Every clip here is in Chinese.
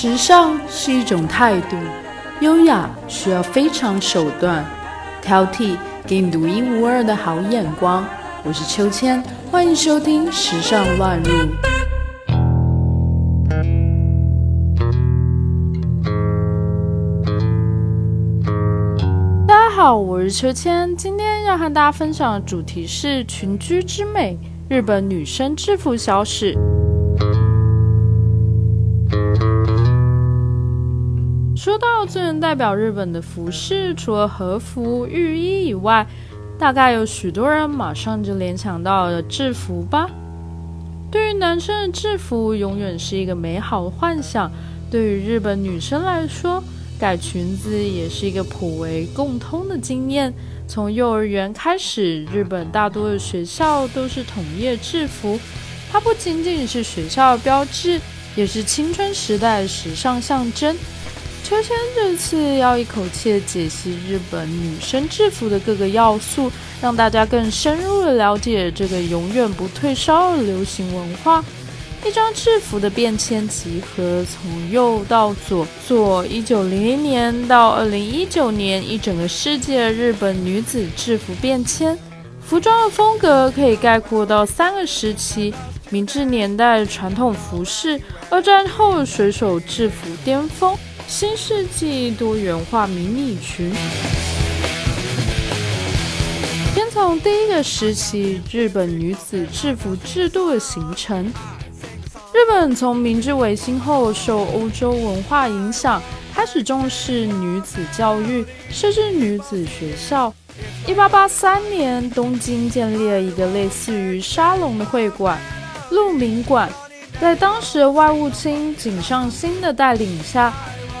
时尚是一种态度，优雅需要非常手段，挑剔给你独一无二的好眼光。我是秋千，欢迎收听《时尚乱入》。大家好，我是秋千，今天要和大家分享的主题是群居之美——日本女生制服小史。说到最能代表日本的服饰，除了和服、浴衣以外，大概有许多人马上就联想到了制服吧。对于男生的制服，永远是一个美好的幻想；对于日本女生来说，改裙子也是一个颇为共通的经验。从幼儿园开始，日本大多的学校都是统一制服，它不仅仅是学校的标志，也是青春时代的时尚象征。秋千这次要一口气解析日本女生制服的各个要素，让大家更深入的了解这个永远不退烧的流行文化。一张制服的变迁集合，从右到左，左一九零零年到二零一九年，一整个世界日本女子制服变迁。服装的风格可以概括到三个时期：明治年代传统服饰，二战后水手制服巅峰。新世纪多元化迷你裙。先从第一个时期，日本女子制服制度的形成。日本从明治维新后，受欧洲文化影响，开始重视女子教育，设置女子学校。一八八三年，东京建立了一个类似于沙龙的会馆——鹿鸣馆。在当时外务卿井上新的带领下。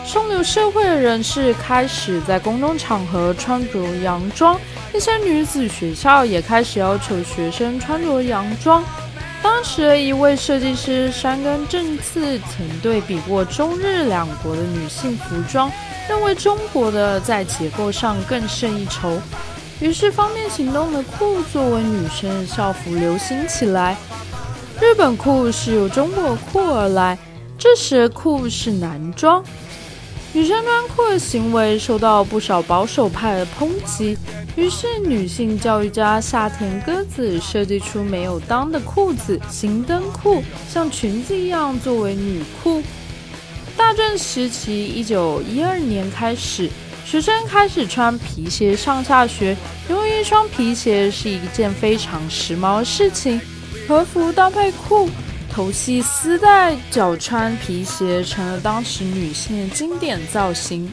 上流社会的人士开始在公众场合穿着洋装，一些女子学校也开始要求学生穿着洋装。当时一位设计师山根正次曾对比过中日两国的女性服装，认为中国的在结构上更胜一筹。于是，方便行动的裤作为女生的校服流行起来。日本裤是由中国裤而来，这时裤是男装。女生穿裤的行为受到不少保守派的抨击，于是女性教育家夏田歌子设计出没有裆的裤子——行灯裤，像裙子一样作为女裤。大正时期，一九一二年开始，学生开始穿皮鞋上下学，因为一双皮鞋是一件非常时髦的事情。和服搭配裤。头系丝带，脚穿皮鞋，成了当时女性的经典造型。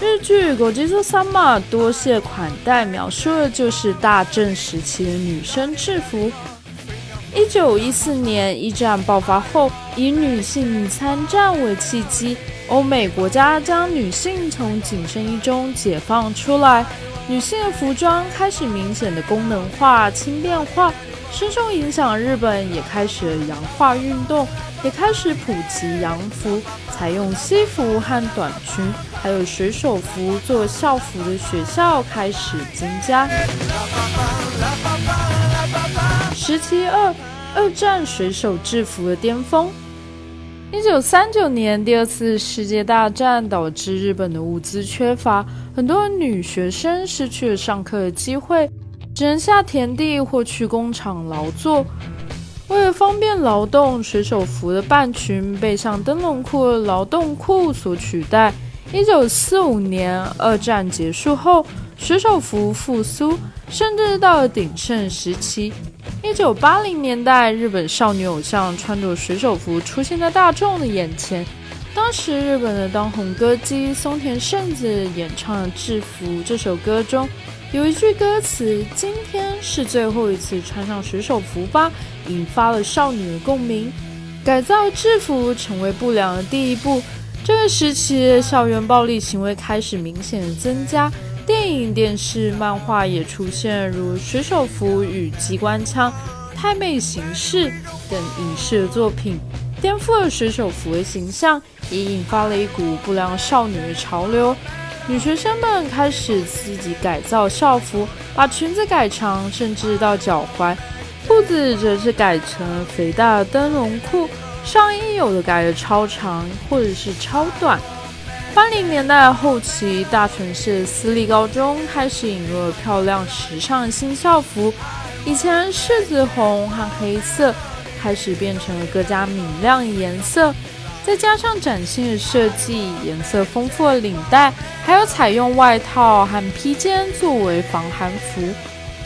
日剧《国际色三马》多谢款待，描述的就是大正时期的女生制服。一九一四年一战爆发后，以女性参战为契机，欧美国家将女性从紧身衣中解放出来，女性的服装开始明显的功能化、轻便化。深受影响，日本也开始了洋化运动，也开始普及洋服，采用西服和短裙，还有水手服做校服的学校开始增加。时期二，二战水手制服的巅峰。一九三九年，第二次世界大战导致日本的物资缺乏，很多女学生失去了上课的机会。只能下田地或去工厂劳作。为了方便劳动，水手服的半裙被像灯笼裤的劳动裤所取代。一九四五年，二战结束后，水手服复苏，甚至到了鼎盛时期。一九八零年代，日本少女偶像穿着水手服出现在大众的眼前。当时，日本的当红歌姬松田圣子演唱的《制服》这首歌中。有一句歌词：“今天是最后一次穿上水手服吧”，引发了少女的共鸣。改造制服成为不良的第一步。这个时期，校园暴力行为开始明显的增加，电影、电视、漫画也出现如水手服与机关枪、太妹形式等影视作品，颠覆了水手服的形象，也引发了一股不良少女的潮流。女学生们开始自己改造校服，把裙子改长，甚至到脚踝；裤子则是改成肥大灯笼裤，上衣有的改的超长，或者是超短。八零年代后期，大城市私立高中开始引入了漂亮时尚新校服，以前柿子红和黑色开始变成了更加明亮颜色，再加上崭新的设计、颜色丰富的领带，还有采用外套和披肩作为防寒服。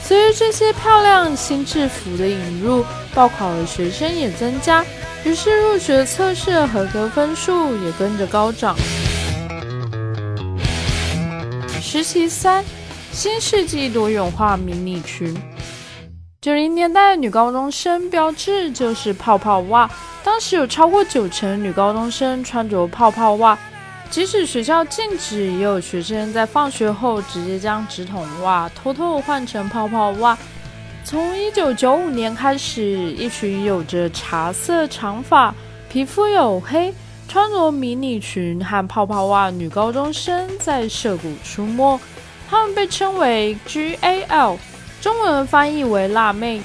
随着这些漂亮新制服的引入，报考的学生也增加，于是入学测试的合格分数也跟着高涨。实习三，新世纪多元化迷你裙。九零年代的女高中生标志就是泡泡袜，当时有超过九成女高中生穿着泡泡袜，即使学校禁止，也有学生在放学后直接将直筒袜偷偷换成泡泡袜。从一九九五年开始，一群有着茶色长发、皮肤黝黑。穿着迷你裙和泡泡袜女高中生在涉谷出没，她们被称为 GAL，中文翻译为辣妹。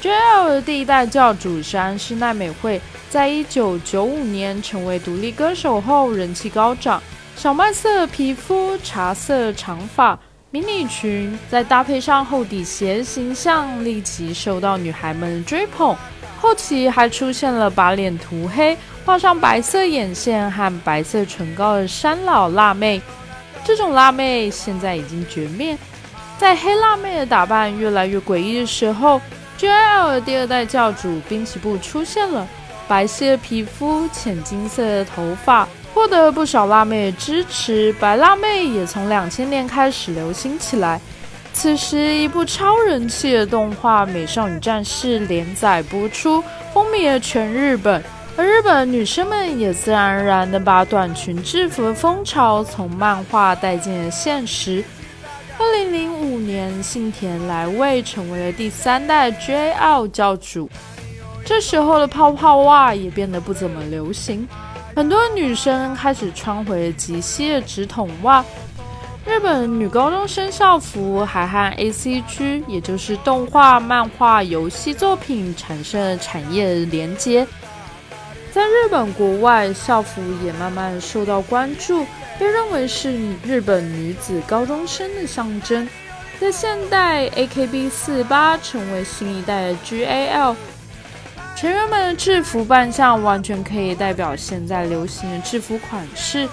JL 的第一代教主是奈美惠，在一九九五年成为独立歌手后人气高涨。小麦色皮肤、茶色长发、迷你裙，再搭配上厚底鞋，形象立即受到女孩们的追捧。后期还出现了把脸涂黑。画上白色眼线和白色唇膏的山老辣妹，这种辣妹现在已经绝灭。在黑辣妹的打扮越来越诡异的时候，JL 第二代教主滨崎步出现了。白皙皮肤、浅金色的头发，获得不少辣妹的支持。白辣妹也从两千年开始流行起来。此时，一部超人气的动画《美少女战士》连载播出，风靡了全日本。而日本女生们也自然而然地把短裙制服的风潮从漫画带进了现实。二零零五年，幸田来未成为了第三代 JL 教主，这时候的泡泡袜也变得不怎么流行，很多女生开始穿回了极细的直筒袜。日本女高中生校服还和 ACG，也就是动画、漫画、游戏作品产生了产业连接。在日本国外，校服也慢慢受到关注，被认为是日本女子高中生的象征。在现代，AKB48 成为新一代的 GAL，成员们的制服扮相完全可以代表现在流行的制服款式。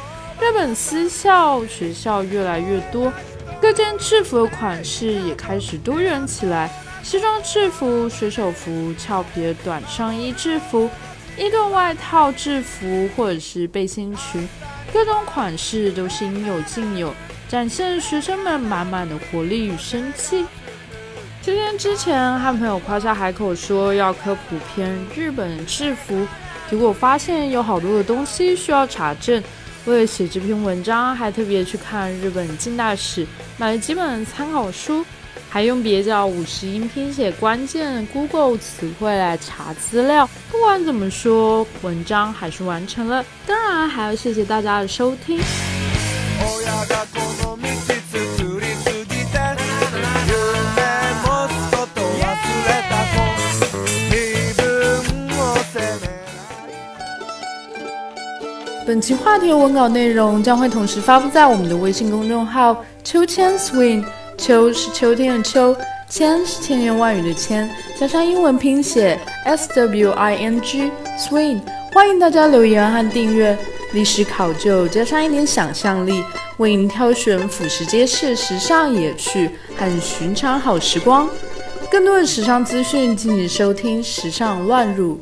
日本私校学校越来越多，各件制服的款式也开始多元起来：西装制服、水手服、俏皮的短上衣制服。伊顿外套制服或者是背心裙，各种款式都是应有尽有，展现学生们满满的活力与生气。今天之前和朋友夸下海口说要科普篇日本制服，结果发现有好多的东西需要查证。为了写这篇文章，还特别去看日本近代史，买了几本参考书。还用蹩脚五十音拼写关键 Google 词汇来查资料。不管怎么说，文章还是完成了。当然，还要谢谢大家的收听。本期话题的文稿内容将会同时发布在我们的微信公众号“秋千 Swing”。秋是秋天的秋，千是千言万语的千，加上英文拼写 S W I N G，Swing。欢迎大家留言和订阅。历史考究加上一点想象力，为您挑选辅食街市时尚野趣和寻常好时光。更多的时尚资讯，敬请收听《时尚乱入》。